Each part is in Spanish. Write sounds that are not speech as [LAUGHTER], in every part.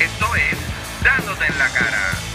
Esto es Dándote en la cara.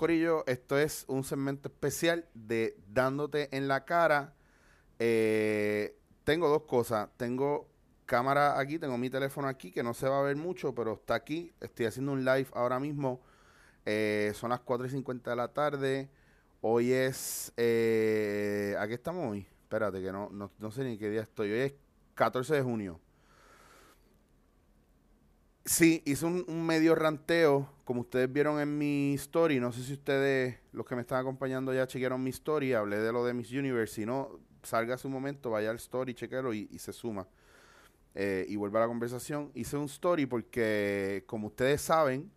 Corillo. Esto es un segmento especial de Dándote en la cara. Eh, tengo dos cosas. Tengo cámara aquí, tengo mi teléfono aquí, que no se va a ver mucho, pero está aquí. Estoy haciendo un live ahora mismo. Eh, son las 4 y 50 de la tarde. Hoy es... Eh, ¿A estamos hoy? Espérate, que no, no, no sé ni qué día estoy. Hoy es 14 de junio. Sí, hice un, un medio ranteo, como ustedes vieron en mi story. No sé si ustedes, los que me están acompañando, ya chequearon mi story. Hablé de lo de Miss Universe. Si no, salga su momento, vaya al story, chequealo y, y se suma. Eh, y vuelva a la conversación. Hice un story porque, como ustedes saben,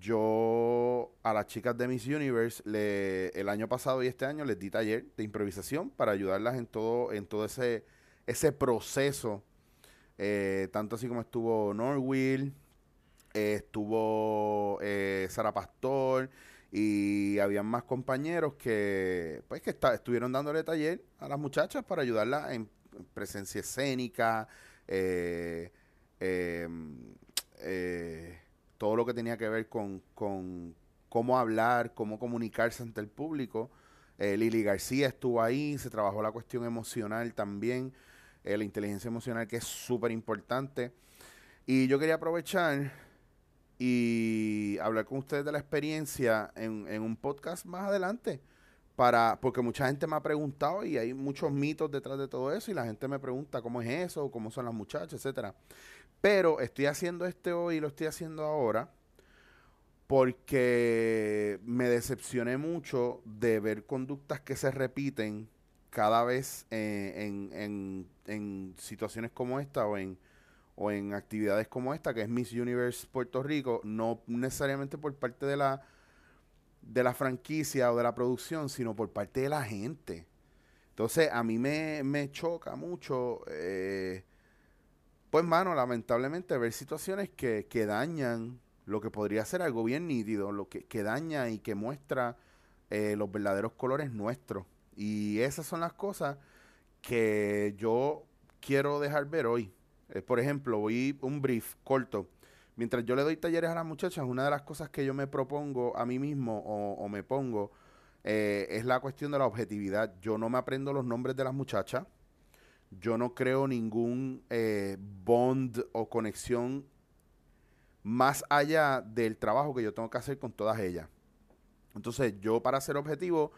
yo a las chicas de Miss Universe le, el año pasado y este año les di taller de improvisación para ayudarlas en todo, en todo ese, ese proceso eh, tanto así como estuvo Norwill, eh, estuvo eh, Sara Pastor y habían más compañeros que pues que estuvieron dándole taller a las muchachas para ayudarlas en presencia escénica, eh, eh, eh, todo lo que tenía que ver con, con cómo hablar, cómo comunicarse ante el público. Lili García estuvo ahí, se trabajó la cuestión emocional también eh, la inteligencia emocional, que es súper importante. Y yo quería aprovechar y hablar con ustedes de la experiencia en, en un podcast más adelante. Para, porque mucha gente me ha preguntado y hay muchos mitos detrás de todo eso y la gente me pregunta cómo es eso, cómo son las muchachas, etcétera. Pero estoy haciendo este hoy y lo estoy haciendo ahora porque me decepcioné mucho de ver conductas que se repiten cada vez eh, en, en- en situaciones como esta o en, o en actividades como esta, que es Miss Universe Puerto Rico, no necesariamente por parte de la, de la franquicia o de la producción, sino por parte de la gente. Entonces, a mí me, me choca mucho, eh, pues, mano, lamentablemente ver situaciones que, que dañan lo que podría ser algo bien nítido, lo que, que daña y que muestra eh, los verdaderos colores nuestros. Y esas son las cosas que yo quiero dejar ver hoy. Eh, por ejemplo, voy un brief corto. Mientras yo le doy talleres a las muchachas, una de las cosas que yo me propongo a mí mismo o, me pongo eh, es la cuestión de la objetividad. Yo no me aprendo los nombres de las muchachas. Yo no creo ningún eh, bond o conexión más allá del trabajo que yo tengo que hacer con todas ellas. Entonces, yo para ser objetivo,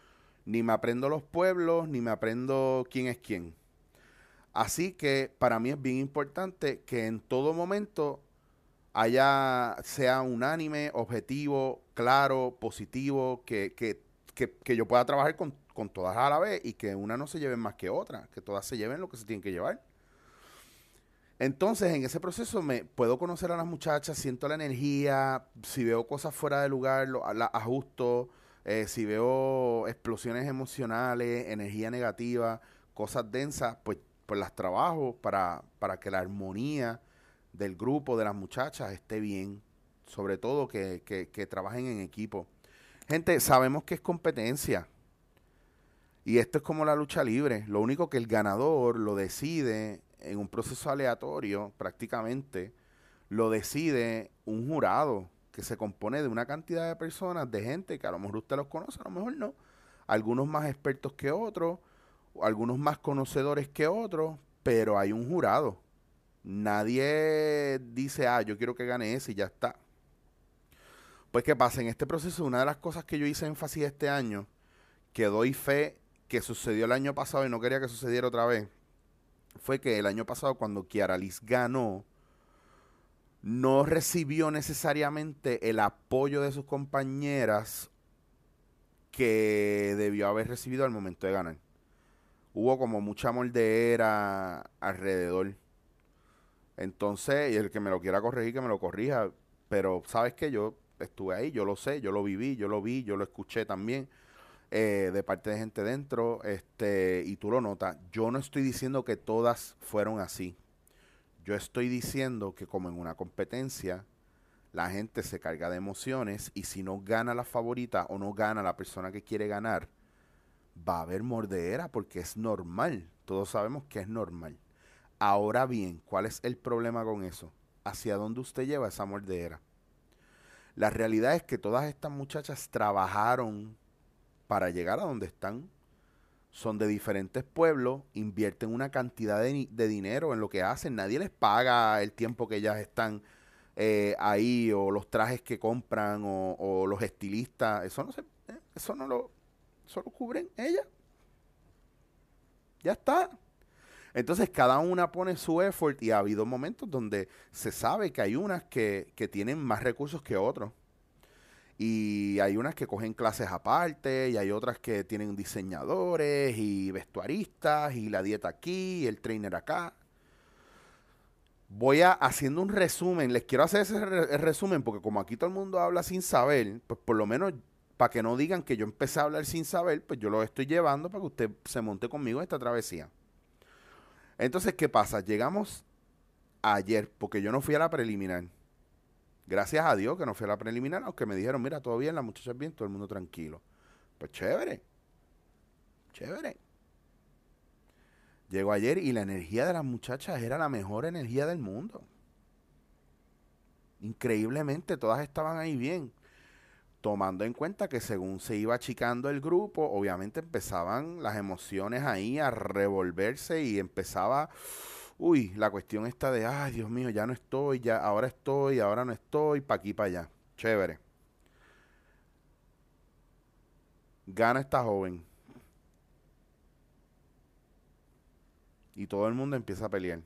ni me aprendo los pueblos, ni me aprendo quién es quién. Así que para mí es bien importante que en todo momento haya, sea unánime, objetivo, claro, positivo, que, que, que, que yo pueda trabajar con, con todas a la vez y que una no se lleve más que otra, que todas se lleven lo que se tienen que llevar. Entonces, en ese proceso me puedo conocer a las muchachas, siento la energía, si veo cosas fuera de lugar, lo, ajusto, eh, si veo explosiones emocionales, energía negativa, cosas densas, pues, pues las trabajo para, para que la armonía del grupo, de las muchachas, esté bien. Sobre todo que, que, que trabajen en equipo. Gente, sabemos que es competencia. Y esto es como la lucha libre. Lo único que el ganador lo decide en un proceso aleatorio, prácticamente, lo decide un jurado que se compone de una cantidad de personas, de gente que a lo mejor usted los conoce, a lo mejor no. Algunos más expertos que otros, algunos más conocedores que otros, pero hay un jurado. Nadie dice, ah, yo quiero que gane ese y ya está. Pues, ¿qué pasa? En este proceso, una de las cosas que yo hice énfasis este año, que doy fe que sucedió el año pasado y no quería que sucediera otra vez, fue que el año pasado cuando Kiara Liz ganó, no recibió necesariamente el apoyo de sus compañeras que debió haber recibido al momento de ganar. Hubo como mucha moldeera alrededor. Entonces, y el que me lo quiera corregir, que me lo corrija. Pero, ¿sabes que Yo estuve ahí, yo lo sé, yo lo viví, yo lo vi, yo lo escuché también. Eh, de parte de gente dentro, este, y tú lo notas. Yo no estoy diciendo que todas fueron así. Yo estoy diciendo que como en una competencia, la gente se carga de emociones y si no gana la favorita o no gana la persona que quiere ganar, va a haber mordedera porque es normal. Todos sabemos que es normal. Ahora bien, ¿cuál es el problema con eso? ¿Hacia dónde usted lleva esa mordedera? La realidad es que todas estas muchachas trabajaron para llegar a donde están. Son de diferentes pueblos, invierten una cantidad de, de dinero en lo que hacen. Nadie les paga el tiempo que ellas están eh, ahí o los trajes que compran o, los estilistas. Eso no se, eh, eso no lo, eso lo cubren ellas. Ya está. Entonces cada una pone su effort y ha habido momentos donde se sabe que hay unas que, que tienen más recursos que otros. Y hay unas que cogen clases aparte y hay otras que tienen diseñadores y vestuaristas y la dieta aquí y el trainer acá voy a haciendo un resumen. Les quiero hacer ese resumen porque como aquí todo el mundo habla sin saber, pues por lo menos para que no digan que yo empecé a hablar sin saber, pues yo lo estoy llevando para que usted se monte conmigo esta travesía. Entonces, ¿qué pasa? Llegamos ayer, porque yo no fui a la preliminar. Gracias a Dios que no fui a la preliminar, aunque me dijeron, mira, todo bien, la muchacha bien, todo el mundo tranquilo. Pues chévere. Chévere. Llegó ayer y la energía de las muchachas era la mejor energía del mundo. Increíblemente, todas estaban ahí bien. Tomando en cuenta que según se iba achicando el grupo, obviamente empezaban las emociones ahí a revolverse y empezaba, uy, la cuestión está de, ay, Dios mío, ya no estoy, ya ahora estoy, ahora no estoy, pa' aquí, pa' allá. Chévere. Gana esta joven. y todo el mundo empieza a pelear.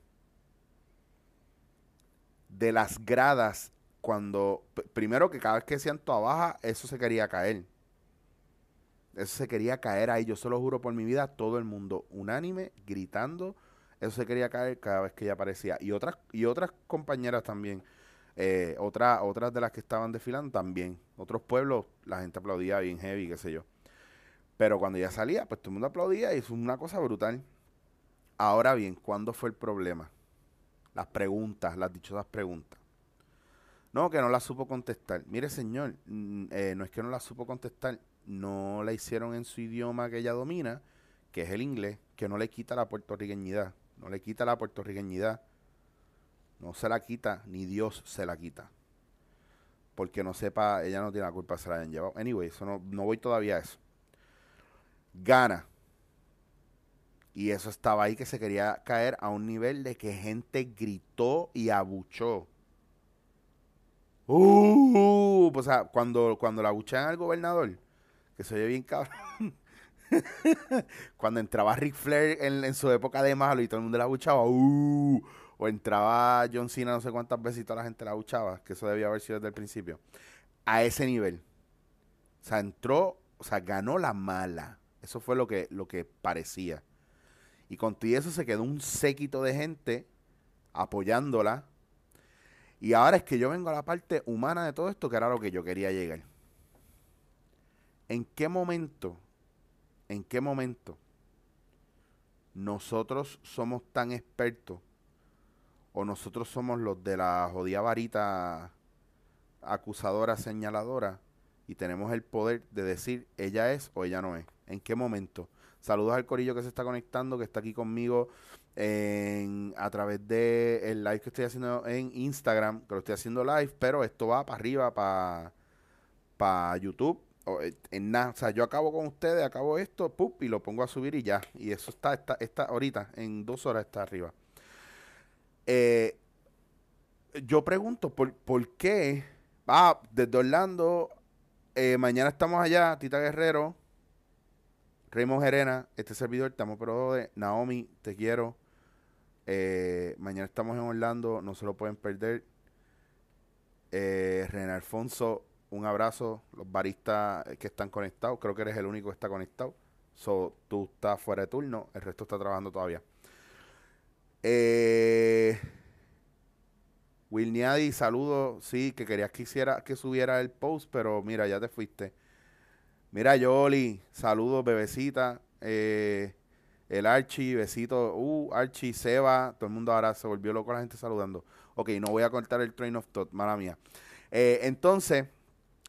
De las gradas, cuando, primero que cada vez que decían toda baja, eso se quería caer. Eso se quería caer ahí, yo se lo juro por mi vida, todo el mundo unánime, gritando, eso se quería caer cada vez que ella aparecía. Y otras, y otras compañeras también, eh, otras, otras de las que estaban desfilando también. Otros pueblos, la gente aplaudía bien heavy, qué sé yo. Pero cuando ella salía, pues todo el mundo aplaudía y es una cosa brutal. Ahora bien, ¿cuándo fue el problema? Las preguntas, las dichosas preguntas. No, que no la supo contestar. Mire, señor, mm, eh, no es que no la supo contestar, no la hicieron en su idioma que ella domina, que es el inglés, que no le quita la puertorriqueñidad. No le quita la puertorriqueñidad. No se la quita, ni Dios se la quita. Porque no sepa, ella no tiene la culpa, se la hayan llevado. Anyway, eso no, no voy todavía a eso. Gana y eso estaba ahí que se quería caer a un nivel de que gente gritó y abuchó. Uh, o sea, cuando, cuando la abuchan al gobernador, que se oye bien cabrón. [LAUGHS] cuando entraba Rick Flair en, su época de malo y todo el mundo la abuchaba, uh, o entraba John Cena no sé cuántas veces y toda la gente la abuchaba, que eso debía haber sido desde el principio. A ese nivel. O sea, entró, o sea, ganó la mala. Eso fue lo que, lo que parecía. Y con todo eso se quedó un séquito de gente apoyándola. Y ahora es que yo vengo a la parte humana de todo esto, que era lo que yo quería llegar. ¿En qué momento, en qué momento nosotros somos tan expertos o nosotros somos los de la jodida varita acusadora, señaladora y tenemos el poder de decir ella es o ella no es? ¿En qué momento? Saludos al corillo que se está conectando, que está aquí conmigo en, a través del el live que estoy haciendo en Instagram, que lo estoy haciendo live, pero esto va para arriba, para para YouTube. Eh, en nada, o sea, yo acabo con ustedes, acabo esto, pup, y lo pongo a subir y ya. Y eso está, está, está ahorita, en dos horas está arriba. Eh, yo pregunto, ¿por, ¿por qué? Ah, desde Orlando, eh, mañana estamos allá, Tita Guerrero, Raymond Gerena, este servidor, estamos pero de Naomi, te quiero. Mañana estamos en Orlando, no se lo pueden perder. René Alfonso, un abrazo, los baristas que están conectados. Creo que eres el único que está conectado. So, tú estás fuera de turno, el resto está trabajando todavía. Eh, Wilniadi, saludos. Sí, que querías que hiciera que subiera el post, pero mira, ya te fuiste. Mira, Yoli, saludos, bebecita. Eh, el Archie, besito. Uh, Archie, Seba. Todo el mundo ahora se volvió loco la gente saludando. Ok, no voy a cortar el train of thought, mala mía. Eh, entonces,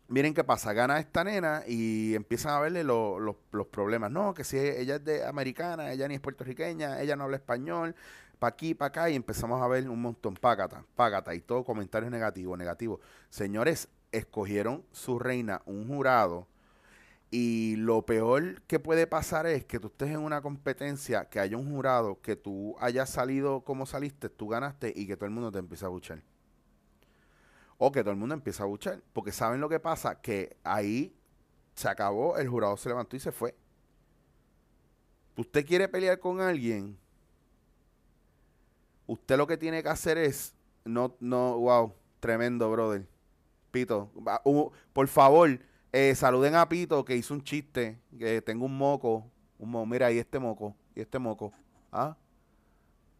miren qué pasa. Gana esta nena y empiezan a verle lo- lo- los problemas. No, que si ella es de americana, ella ni es puertorriqueña, ella no habla español, pa' aquí, pa' acá, y empezamos a ver un montón, págata, págata, y todo comentarios negativos, negativos. Señores, escogieron su reina, un jurado, y lo peor que puede pasar es que tú estés en una competencia, que haya un jurado, que tú hayas salido como saliste, tú ganaste y que todo el mundo te empiece a buchar. O que todo el mundo empieza a buchar. Porque saben lo que pasa, que ahí se acabó, el jurado se levantó y se fue. Usted quiere pelear con alguien, usted lo que tiene que hacer es, no, no, wow, tremendo, brother. Pito, por favor, eh, saluden a Pito que hizo un chiste, que tengo un moco, un mo mira, y este moco, y este moco, ¿ah?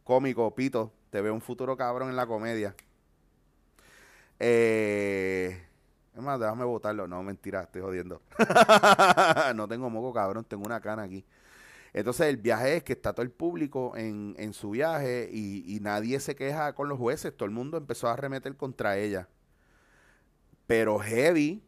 Cómico, Pito, te veo un futuro cabrón en la comedia. Eh, es más, déjame votarlo. No, mentira, estoy jodiendo. [LAUGHS] no tengo moco, cabrón, tengo una cana aquí. Entonces el viaje es que está todo el público en, en su viaje y, y nadie se queja con los jueces. Todo el mundo empezó a arremeter contra ella. Pero heavy.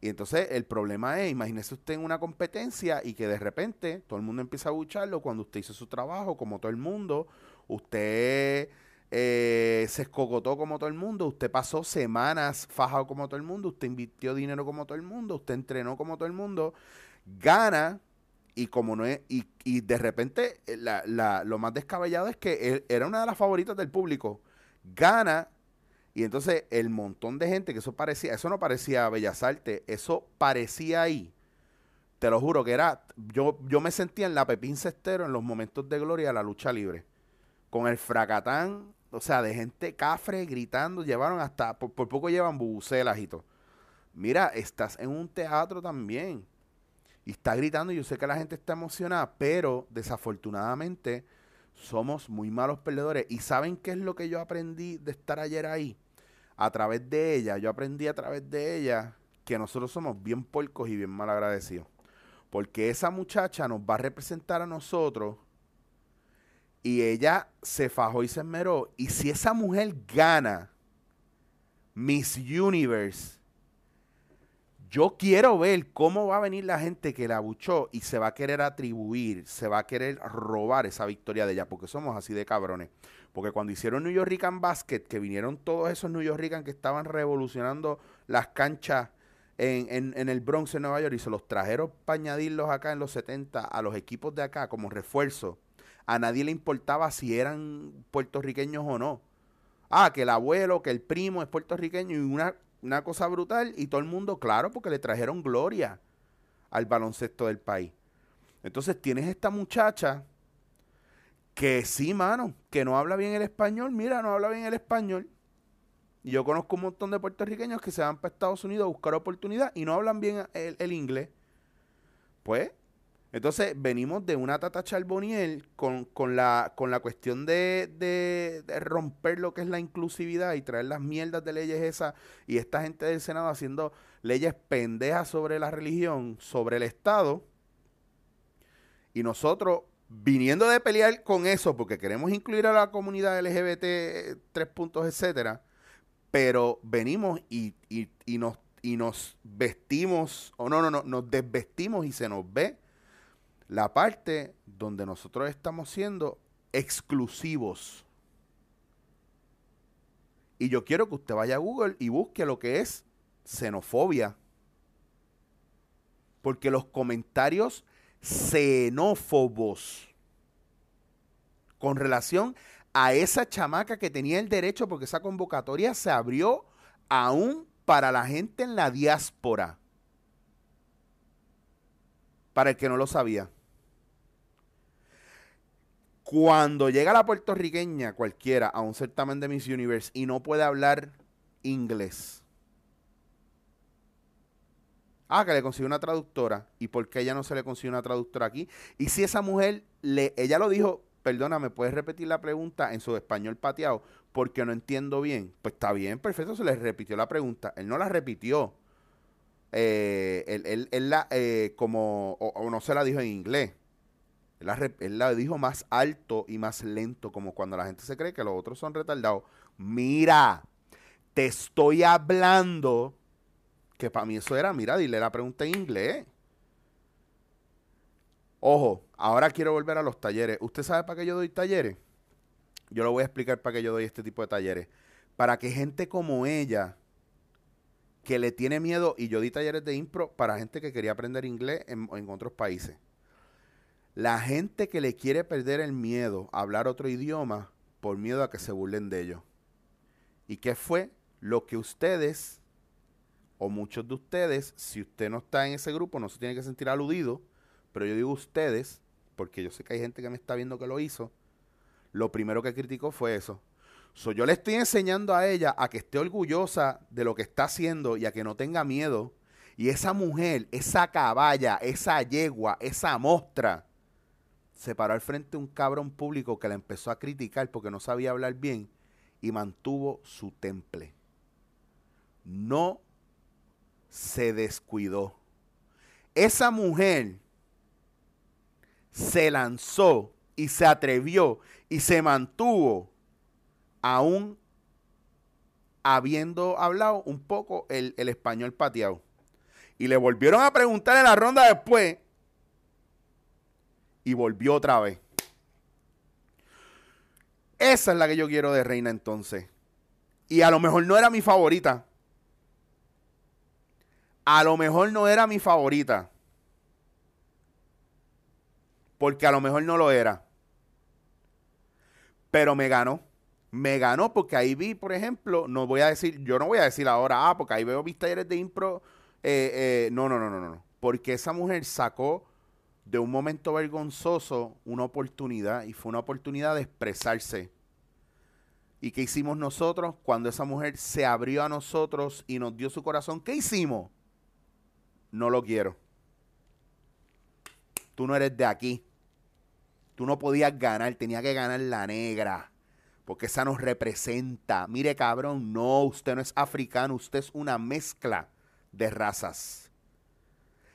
Y entonces el problema es, imagínese usted en una competencia y que de repente todo el mundo empieza a bucharlo cuando usted hizo su trabajo, como todo el mundo. Usted eh, se escogotó como todo el mundo. Usted pasó semanas fajado como todo el mundo. Usted invirtió dinero como todo el mundo. Usted entrenó como todo el mundo. Gana y como no es, y, y de repente eh, la, la- lo más descabellado es que él era una de las favoritas del público. Gana y entonces el montón de gente que eso parecía, eso no parecía Bellas Artes, eso parecía ahí. Te lo juro que era, yo, yo me sentía en la Pepín Cestero en los momentos de gloria de la lucha libre. Con el fracatán, o sea, de gente cafre gritando, llevaron hasta, por, poco llevan bubucelas y todo. Mira, estás en un teatro también y está gritando. y Yo sé que la gente está emocionada, pero desafortunadamente somos muy malos perdedores. ¿Y saben qué es lo que yo aprendí de estar ayer ahí? A través de ella, yo aprendí a través de ella que nosotros somos bien porcos y bien mal agradecidos. Porque esa muchacha nos va a representar a nosotros y ella se fajó y se esmeró. Y si esa mujer gana Miss Universe, yo quiero ver cómo va a venir la gente que la abuchó y se va a querer atribuir, se va a querer robar esa victoria de ella, porque somos así de cabrones. Porque cuando hicieron New York Basket, que vinieron todos esos New York que estaban revolucionando las canchas en, en- en el Bronx, en Nueva York, y se los trajeron para añadirlos acá en los 70 a los equipos de acá como refuerzo, a nadie le importaba si eran puertorriqueños o no. Ah, que el abuelo, que el primo es puertorriqueño y una, una cosa brutal y todo el mundo, claro, porque le trajeron gloria al baloncesto del país. Entonces tienes esta muchacha que sí, mano, que no habla bien el español, mira, no habla bien el español. Y yo conozco un montón de puertorriqueños que se van para Estados Unidos a buscar oportunidad y no hablan bien el, el inglés. Pues, entonces venimos de una Tata Charboniel con, con, la, con la cuestión de, de- romper lo que es la inclusividad y traer las mierdas de leyes esas y esta gente del Senado haciendo leyes pendejas sobre la religión, sobre el Estado. Y nosotros viniendo de pelear con eso porque queremos incluir a la comunidad LGBT, tres puntos, etcétera, pero venimos y, y- y nos, y nos vestimos, o no, no, no, nos desvestimos y se nos ve la parte donde nosotros estamos siendo exclusivos. Y yo quiero que usted vaya a Google y busque lo que es xenofobia. Porque los comentarios xenófobos con relación a esa chamaca que tenía el derecho, porque esa convocatoria se abrió aún para la gente en la diáspora. Para el que no lo sabía. Cuando llega la puertorriqueña cualquiera a un certamen de Miss Universe y no puede hablar inglés, Ah, que le consiguió una traductora. ¿Y por qué ella no se le consiguió una traductora aquí? Y si esa mujer, le, ella lo dijo, perdóname, ¿puedes repetir la pregunta en su español pateado? Porque no entiendo bien. Pues está bien, perfecto, se le repitió la pregunta. Él no la repitió. Eh, él, él, la, eh, como, o, no se la dijo en inglés. Él la, dijo más alto y más lento, como cuando la gente se cree que los otros son retardados. Mira, te estoy hablando que para mí eso era, mira, dile la pregunta en inglés. Ojo, ahora quiero volver a los talleres. ¿Usted sabe para qué yo doy talleres? Yo lo voy a explicar para qué yo doy este tipo de talleres. Para que gente como ella, que le tiene miedo, y yo di talleres de impro para gente que quería aprender inglés en otros países. La gente que le quiere perder el miedo a hablar otro idioma por miedo a que se burlen de ellos. ¿Y qué fue lo que ustedes, o muchos de ustedes, si usted no está en ese grupo, no se tiene que sentir aludido, pero yo digo ustedes, porque yo sé que hay gente que me está viendo que lo hizo, lo primero que criticó fue eso. So, yo le estoy enseñando a ella a que esté orgullosa de lo que está haciendo y a que no tenga miedo. Y esa mujer, esa caballa, esa yegua, esa mostra, se paró al frente un cabrón público que la empezó a criticar porque no sabía hablar bien y mantuvo su temple. No se descuidó. Esa mujer se lanzó y se atrevió y se mantuvo aún habiendo hablado un poco el, español pateado. Y le volvieron a preguntar en la ronda después y volvió otra vez. Esa es la que yo quiero de Reina entonces. Y a lo mejor no era mi favorita. A lo mejor no era mi favorita. Porque a lo mejor no lo era. Pero me ganó. Me ganó porque ahí vi, por ejemplo, no voy a decir, yo no voy a decir ahora, ah, porque ahí veo mis talleres de impro. Eh, eh, no, no, no, no, no. Porque esa mujer sacó de un momento vergonzoso una oportunidad y fue una oportunidad de expresarse. ¿Y qué hicimos nosotros cuando esa mujer se abrió a nosotros y nos dio su corazón? ¿Qué hicimos? No lo quiero. Tú no eres de aquí. Tú no podías ganar, tenía que ganar la negra. Porque esa nos representa. Mire, cabrón, no, usted no es africano, usted es una mezcla de razas.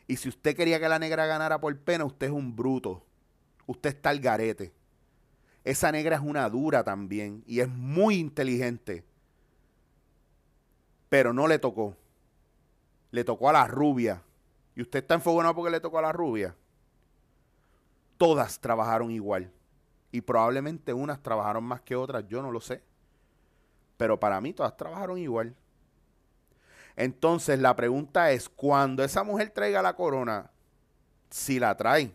Y si usted quería que la negra ganara por pena, usted es un bruto. Usted está al garete. Esa negra es una dura también y es muy inteligente. Pero no le tocó. Le tocó a la rubia. ¿Y usted está enfogonado porque le tocó a la rubia? todas trabajaron igual. Y probablemente unas trabajaron más que otras, yo no lo sé. Pero para mí todas trabajaron igual. Entonces la pregunta es, cuando esa mujer traiga la corona, si la trae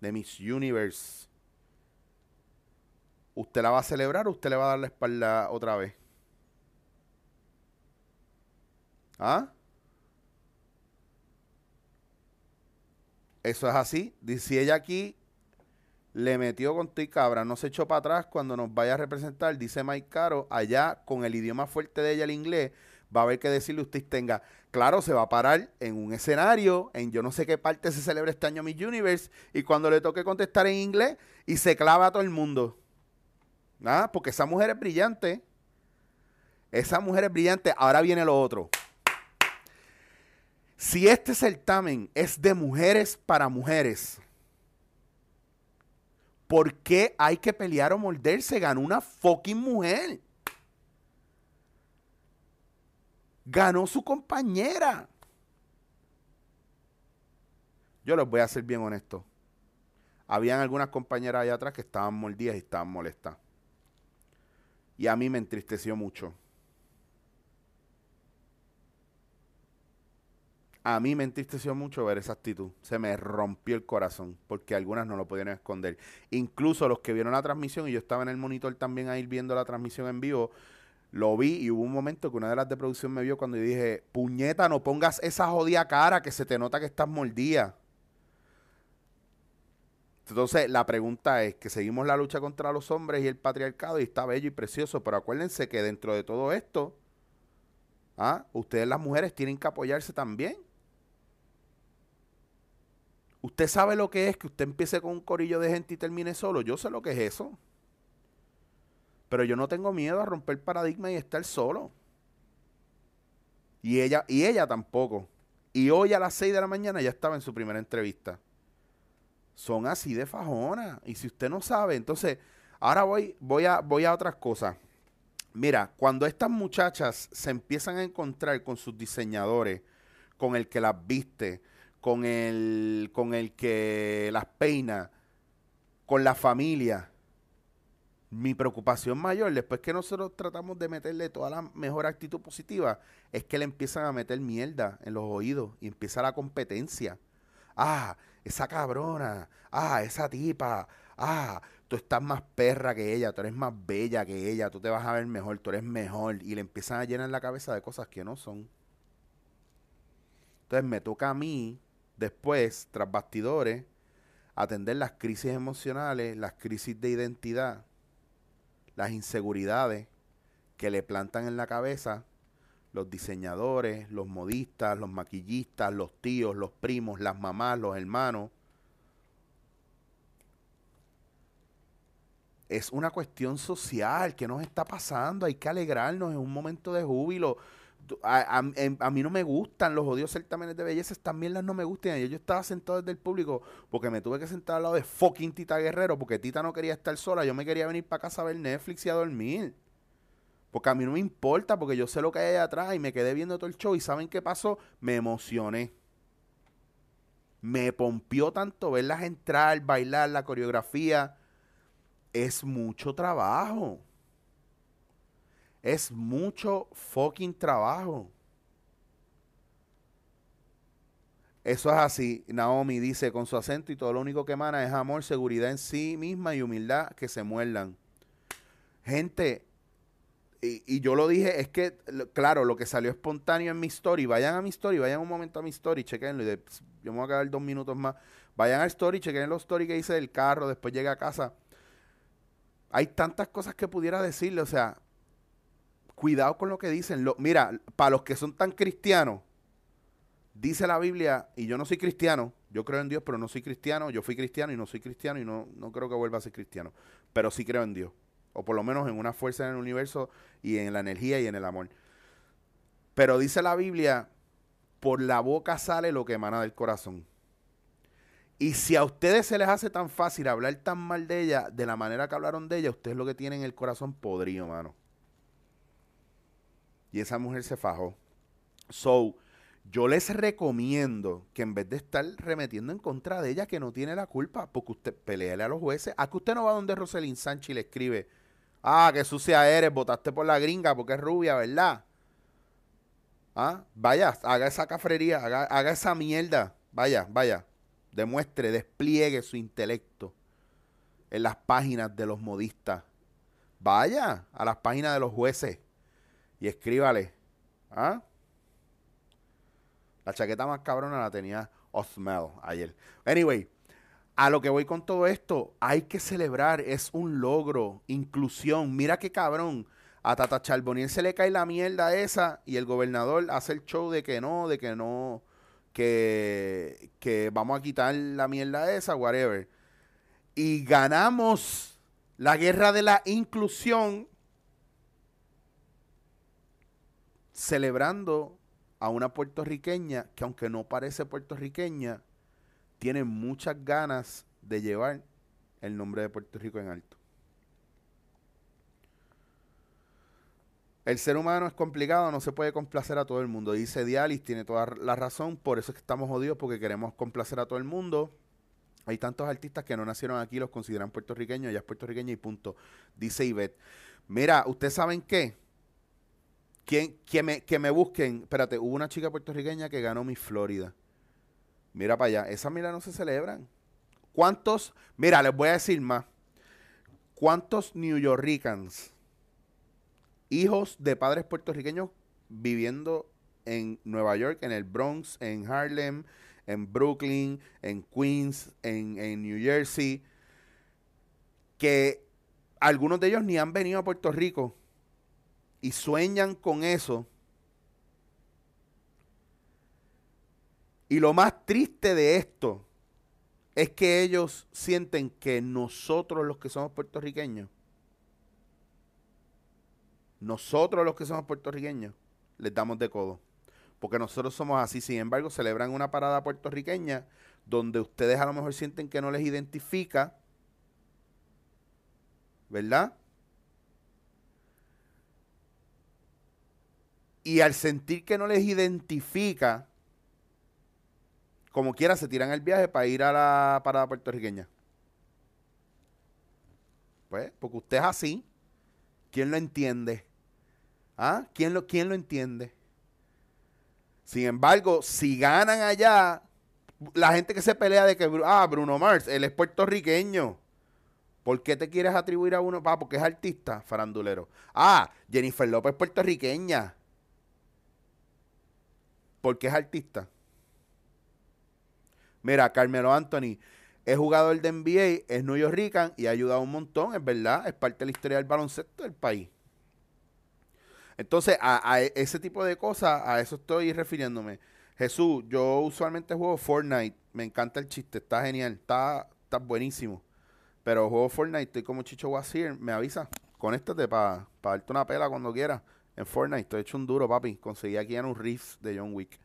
de Miss Universe, ¿usted la va a celebrar o usted le va a dar la espalda otra vez? ¿Ah? Eso es así. Si ella aquí le metió con tu cabra, no se echó para atrás cuando nos vaya a representar, dice Mike Caro, allá con el idioma fuerte de ella, el inglés, va a haber que decirle usted tenga. Claro, se va a parar en un escenario, en yo no sé qué parte se celebra este año Miss Universe, y cuando le toque contestar en inglés, y se clava a todo el mundo. ¿Ah? Porque esa mujer es brillante. Esa mujer es brillante. Ahora viene lo otro. Si este certamen es de mujeres para mujeres, ¿por qué hay que pelear o morderse? Ganó una fucking mujer. Ganó su compañera. Yo les voy a ser bien honesto. Habían algunas compañeras allá atrás que estaban mordidas y estaban molestas. Y a mí me entristeció mucho. A mí me entristeció mucho ver esa actitud. Se me rompió el corazón porque algunas no lo pudieron esconder. Incluso los que vieron la transmisión, y yo estaba en el monitor también ahí viendo la transmisión en vivo, lo vi y hubo un momento que una de las de producción me vio cuando dije, puñeta, no pongas esa jodida cara que se te nota que estás mordida. Entonces, la pregunta es que seguimos la lucha contra los hombres y el patriarcado y está bello y precioso, pero acuérdense que dentro de todo esto, ¿ah? ustedes las mujeres tienen que apoyarse también. Usted sabe lo que es que usted empiece con un corillo de gente y termine solo. Yo sé lo que es eso. Pero yo no tengo miedo a romper paradigma y estar solo. Y ella, y ella tampoco. Y hoy a las 6 de la mañana ya estaba en su primera entrevista. Son así de fajona. Y si usted no sabe, entonces, ahora voy, voy, a, voy a otras cosas. Mira, cuando estas muchachas se empiezan a encontrar con sus diseñadores, con el que las viste, con el, con el que las peina, con la familia, mi preocupación mayor, después que nosotros tratamos de meterle toda la mejor actitud positiva, es que le empiezan a meter mierda en los oídos y empieza la competencia. Ah, esa cabrona, ah, esa tipa, ah, tú estás más perra que ella, tú eres más bella que ella, tú te vas a ver mejor, tú eres mejor. Y le empiezan a llenar la cabeza de cosas que no son. Entonces me toca a mí, después, tras bastidores, atender las crisis emocionales, las crisis de identidad las inseguridades que le plantan en la cabeza los diseñadores, los modistas, los maquillistas, los tíos, los primos, las mamás, los hermanos. Es una cuestión social que nos está pasando, hay que alegrarnos en un momento de júbilo a, a, mí no me gustan los odios certámenes de belleza, también las no me gustan. Yo, yo estaba sentado desde el público porque me tuve que sentar al lado de fucking Tita Guerrero porque Tita no quería estar sola. Yo me quería venir para casa a ver Netflix y a dormir. Porque a mí no me importa, porque yo sé lo que hay allá atrás y me quedé viendo todo el show. ¿Y saben qué pasó? Me emocioné. Me pompió tanto verlas entrar, bailar, la coreografía. Es mucho trabajo. Es mucho fucking trabajo. Eso es así. Naomi dice con su acento y todo lo único que emana es amor, seguridad en sí misma y humildad que se muerdan. Gente, y, yo lo dije, es que, claro, lo que salió espontáneo en mi story, vayan a mi story, vayan un momento a mi story, chequenlo, y yo me voy a quedar dos minutos más. Vayan al story, chequen los story que hice del carro, después llegué a casa. Hay tantas cosas que pudiera decirle, o sea, cuidado con lo que dicen. mira, para los que son tan cristianos, dice la Biblia, y yo no soy cristiano, yo creo en Dios, pero no soy cristiano, yo fui cristiano y no soy cristiano y no, no creo que vuelva a ser cristiano, pero sí creo en Dios, o por lo menos en una fuerza en el universo y en la energía y en el amor. Pero dice la Biblia, por la boca sale lo que emana del corazón. Y si a ustedes se les hace tan fácil hablar tan mal de ella, de la manera que hablaron de ella, ustedes lo que tienen el corazón podrido, mano. Y esa mujer se fajó. So, yo les recomiendo que en vez de estar remetiendo en contra de ella, que no tiene la culpa, porque usted peleale a los jueces. ¿A que usted no va donde Roselyn Sánchez y le escribe? Ah, que sucia eres, votaste por la gringa porque es rubia, ¿verdad? Ah, vaya, haga esa cafrería, haga, haga esa mierda. Vaya, vaya. Demuestre, despliegue su intelecto en las páginas de los modistas. Vaya a las páginas de los jueces y escríbale. ¿Ah? La chaqueta más cabrona la tenía Osmel ayer. Anyway, a lo que voy con todo esto, hay que celebrar, es un logro, inclusión. Mira qué cabrón. A Tata Charboniel se le cae la mierda esa y el gobernador hace el show de que no, de que no, que, que vamos a quitar la mierda esa, whatever. Y ganamos la guerra de la inclusión celebrando a una puertorriqueña que aunque no parece puertorriqueña, tiene muchas ganas de llevar el nombre de Puerto Rico en alto. El ser humano es complicado, no se puede complacer a todo el mundo. Dice Dialis, tiene toda la razón, por eso es que estamos jodidos, porque queremos complacer a todo el mundo. Hay tantos artistas que no nacieron aquí, los consideran puertorriqueños, ella es puertorriqueña y punto. Dice Ivette. Mira, ¿ustedes saben qué? Que, me, que me busquen. Espérate, hubo una chica puertorriqueña que ganó mi Florida. Mira para allá. Esas mira no se celebran. ¿Cuántos? Mira, les voy a decir más. ¿Cuántos New Yorkers, hijos de padres puertorriqueños viviendo en Nueva York, en el Bronx, en Harlem, en Brooklyn, en Queens, en, en New Jersey, que algunos de ellos ni han venido a Puerto Rico y sueñan con eso. Y lo más triste de esto es que ellos sienten que nosotros los que somos puertorriqueños, nosotros los que somos puertorriqueños, les damos de codo. Porque nosotros somos así. Sin embargo, celebran una parada puertorriqueña donde ustedes a lo mejor sienten que no les identifica. ¿Verdad? Y al sentir que no les identifica, como quiera, se tiran el viaje para ir a la parada puertorriqueña. Pues, porque usted es así. ¿Quién lo entiende? ¿Ah? ¿Quién lo, quién lo entiende? Sin embargo, si ganan allá, la gente que se pelea de que, ah, Bruno Mars, él es puertorriqueño. ¿Por qué te quieres atribuir a uno? Ah, porque es artista, farandulero. Ah, Jennifer López puertorriqueña. Porque es artista. Mira, Carmelo Anthony es jugador de NBA, es New York y ha ayudado un montón, es verdad, es parte de la historia del baloncesto del país. Entonces, a, ese tipo de cosas, a eso estoy refiriéndome. Jesús, yo usualmente juego Fortnite, me encanta el chiste, está genial, está, está buenísimo. Pero juego Fortnite, estoy como Chicho Wazir, me avisa, conéctate para darte una pela cuando quieras. En Fortnite, estoy hecho un duro, papi. Conseguí aquí en un Rift de John Wick.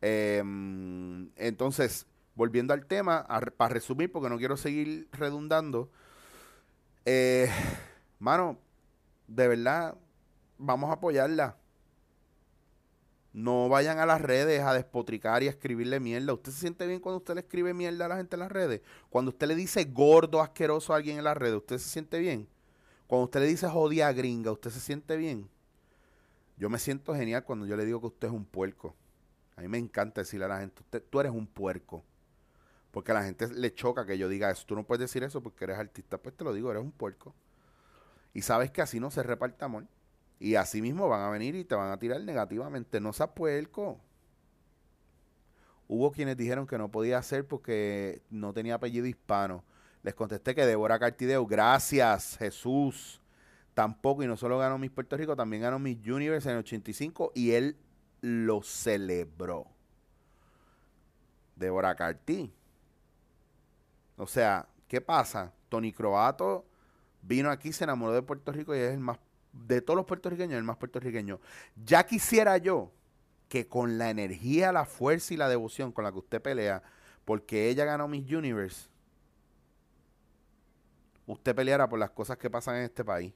Em, entonces, volviendo al tema, para resumir, porque no quiero seguir redundando, eh, mano, de verdad, vamos a apoyarla. No vayan a las redes a despotricar y a escribirle mierda. ¿Usted se siente bien cuando usted le escribe mierda a la gente en las redes? Cuando usted le dice gordo, asqueroso a alguien en las redes, ¿usted se siente bien? Cuando usted le dice jodida gringa, ¿usted se siente bien? Yo me siento genial cuando yo le digo que usted es un puerco. A mí me encanta decirle a la gente, usted, tú eres un puerco. Porque a la gente le choca que yo diga eso. Tú no puedes decir eso porque eres artista. Pues te lo digo, eres un puerco. Y sabes que así no se reparte amor. Y así mismo van a venir y te van a tirar negativamente. No seas puerco. Hubo quienes dijeron que no podía hacer porque no tenía apellido hispano. Les contesté que Débora Cartideo, gracias Jesús. Tampoco, y no solo ganó Miss Puerto Rico, también ganó Miss Universe en el 85 y él lo celebró. Débora Carti. O sea, ¿qué pasa? Tony Croato vino aquí, se enamoró de Puerto Rico y es el más, de todos los puertorriqueños, el más puertorriqueño. Ya quisiera yo que con la energía, la fuerza y la devoción con la que usted pelea, porque ella ganó Miss Universe, usted peleara por las cosas que pasan en este país.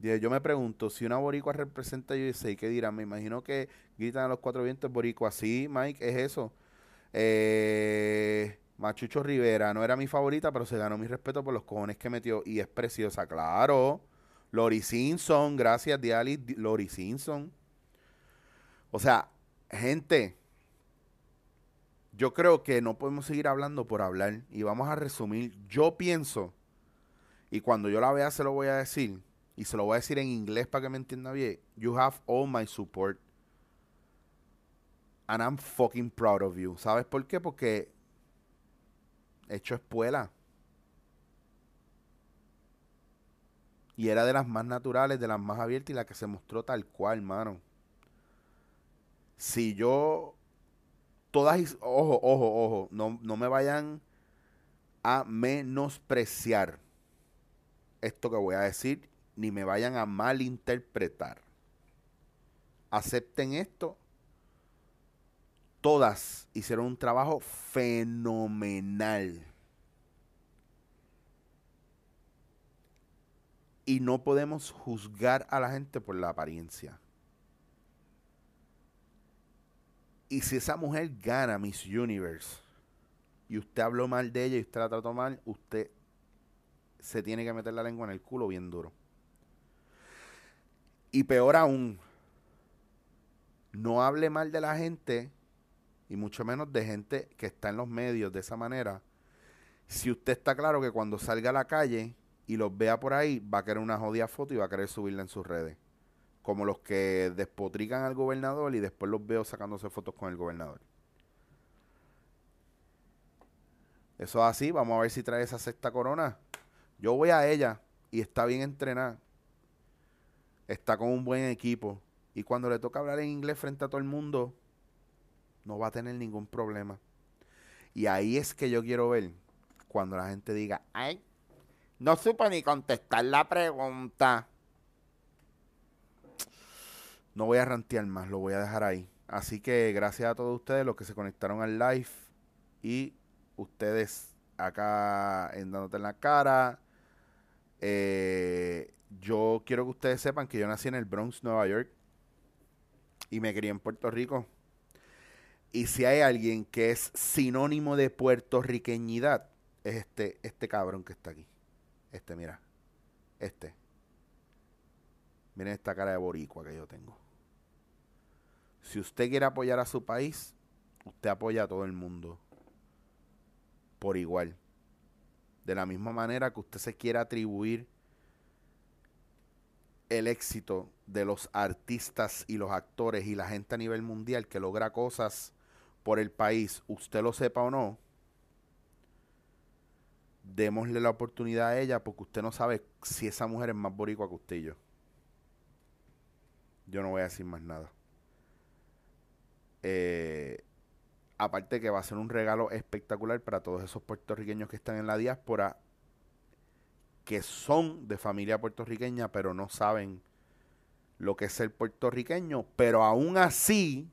Yo me pregunto, si una boricua representa USA, ¿qué dirán? Me imagino que gritan a los cuatro vientos boricua. Sí, Mike, es eso. Eh, Machucho Rivera no era mi favorita, pero se ganó mi respeto por los cojones que metió. Y es preciosa, claro. Lori Simpson, gracias, Diali. Lori Simpson. O sea, gente, yo creo que no podemos seguir hablando por hablar. Y vamos a resumir. Yo pienso, y cuando yo la vea se lo voy a decir y se lo voy a decir en inglés para que me entienda bien. You have all my support. And I'm fucking proud of you. ¿Sabes por qué? Porque he hecho espuela. Y era de las más naturales, de las más abiertas y la que se mostró tal cual, mano. Si yo. Todas. Ojo, ojo, ojo. No, no me vayan a menospreciar esto que voy a decir ni me vayan a malinterpretar. Acepten esto. Todas hicieron un trabajo fenomenal. Y no podemos juzgar a la gente por la apariencia. Y si esa mujer gana Miss Universe y usted habló mal de ella y usted la trató mal, usted se tiene que meter la lengua en el culo bien duro. Y peor aún, no hable mal de la gente, y mucho menos de gente que está en los medios de esa manera, si usted está claro que cuando salga a la calle y los vea por ahí, va a querer una jodida foto y va a querer subirla en sus redes. Como los que despotrican al gobernador y después los veo sacándose fotos con el gobernador. Eso es así, vamos a ver si trae esa sexta corona. Yo voy a ella y está bien entrenada está con un buen equipo y cuando le toca hablar en inglés frente a todo el mundo, no va a tener ningún problema. Y ahí es que yo quiero ver cuando la gente diga, ay, no supo ni contestar la pregunta. No voy a rantear más, lo voy a dejar ahí. Así que gracias a todos ustedes los que se conectaron al live y ustedes acá en dándote en la cara. Eh, yo quiero que ustedes sepan que yo nací en el Bronx, Nueva York y me crié en Puerto Rico. Y si hay alguien que es sinónimo de puertorriqueñidad, es este, este cabrón que está aquí. Este, mira. Este. Miren esta cara de boricua que yo tengo. Si usted quiere apoyar a su país, usted apoya a todo el mundo. Por igual. De la misma manera que usted se quiere atribuir el éxito de los artistas y los actores y la gente a nivel mundial que logra cosas por el país, usted lo sepa o no, démosle la oportunidad a ella porque usted no sabe si esa mujer es más boricua que usted yo. Yo no voy a decir más nada. Eh, aparte que va a ser un regalo espectacular para todos esos puertorriqueños que están en la diáspora, que son de familia puertorriqueña, pero no saben lo que es ser puertorriqueño, pero aún así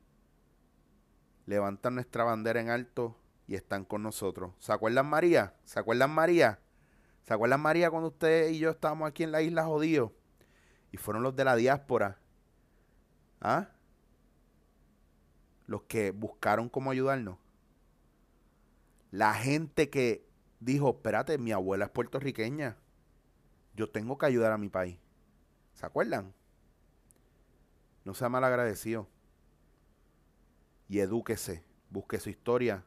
levantan nuestra bandera en alto y están con nosotros. ¿Se acuerdan María? ¿Se acuerdan María? ¿Se acuerdan María cuando usted y yo estábamos aquí en la isla jodido? Y fueron los de la diáspora. ¿Ah? Los que buscaron cómo ayudarnos. La gente que dijo, espérate, mi abuela es puertorriqueña. Yo tengo que ayudar a mi país. ¿Se acuerdan? No sea mal agradecido. Y edúquese. Busque su historia.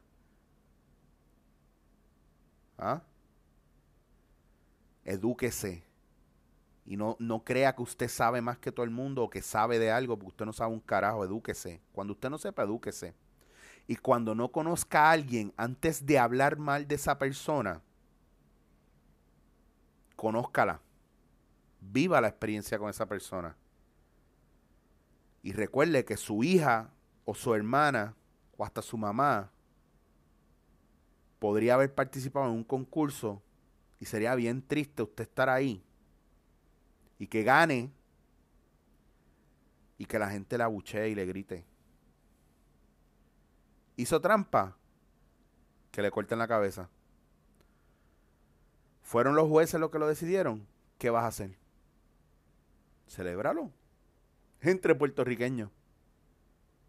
¿Ah? Edúquese. Y no, no crea que usted sabe más que todo el mundo o que sabe de algo, porque usted no sabe un carajo. Edúquese. Cuando usted no sepa, edúquese. Y cuando no conozca a alguien, antes de hablar mal de esa persona, conózcala. Viva la experiencia con esa persona. Y recuerde que su hija o su hermana o hasta su mamá podría haber participado en un concurso y sería bien triste usted estar ahí y que gane y que la gente la abuchee y le grite. Hizo trampa, que le corten la cabeza. ¿Fueron los jueces los que lo decidieron? ¿Qué vas a hacer? Celébralo. Entre puertorriqueños.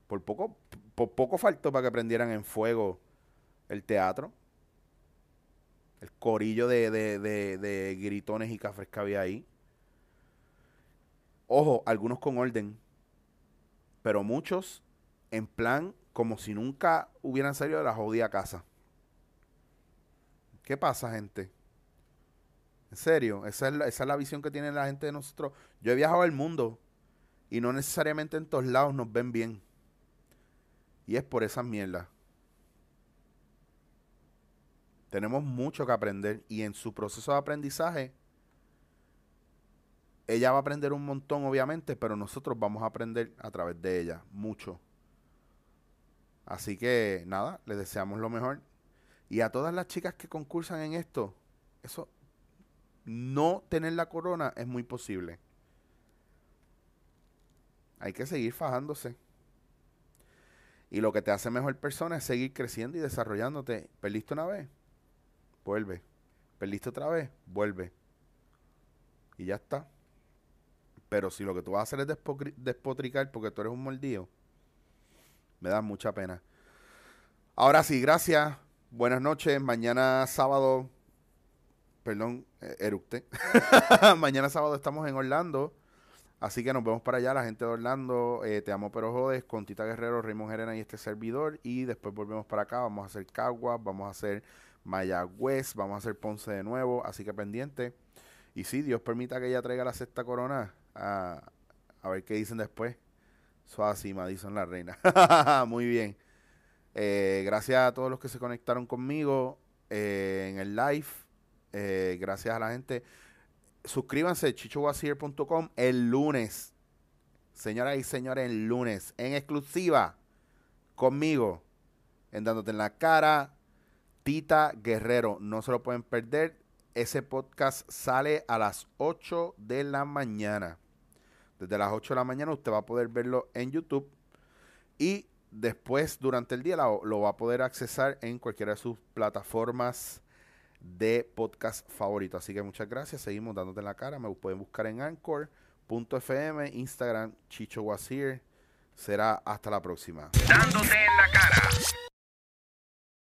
Por poco, por poco faltó para que prendieran en fuego el teatro. El corillo de, de, gritones y cafés que había ahí. Ojo, algunos con orden. Pero muchos en plan como si nunca hubieran salido de la jodida casa. ¿Qué pasa, gente? En serio, esa es, la, esa es la visión que tiene la gente de nosotros. Yo he viajado al mundo y no necesariamente en todos lados nos ven bien. Y es por esa mierda. Tenemos mucho que aprender y en su proceso de aprendizaje, ella va a aprender un montón, obviamente, pero nosotros vamos a aprender a través de ella mucho. Así que nada, les deseamos lo mejor. Y a todas las chicas que concursan en esto, eso, no tener la corona es muy posible. Hay que seguir fajándose. Y lo que te hace mejor persona es seguir creciendo y desarrollándote. Perdiste una vez, vuelve. Perdiste otra vez, vuelve. Y ya está. Pero si lo que tú vas a hacer es despotricar porque tú eres un mordido, me da mucha pena. Ahora sí, gracias. Buenas noches. Mañana sábado, perdón, eh, eructe. [LAUGHS] Mañana sábado estamos en Orlando. Así que nos vemos para allá, la gente de Orlando. Eh, te amo, pero jodes. Con Tita Guerrero, Raymond Gerena y este servidor. Y después volvemos para acá. Vamos a hacer Caguas, vamos a hacer Mayagüez, vamos a hacer Ponce de nuevo. Así que pendiente. Y si Dios permita que ella traiga la sexta corona. A, ver qué dicen después. así, Madison la reina. [LAUGHS] Muy bien. Eh, gracias a todos los que se conectaron conmigo en el live. Gracias a la gente suscríbanse chichowasier.com el lunes. Señoras y señores, el lunes, en exclusiva, conmigo, en Dándote en la Cara, Tita Guerrero. No se lo pueden perder. Ese podcast sale a las 8 de la mañana. Desde las 8 de la mañana usted va a poder verlo en YouTube. Y después, durante el día, lo, lo va a poder accesar en cualquiera de sus plataformas de podcast favorito. Así que muchas gracias. Seguimos dándote la cara. Me pueden buscar en Anchor.fm, Instagram, Chicho Wazir. Será hasta la próxima. Dándote en la cara.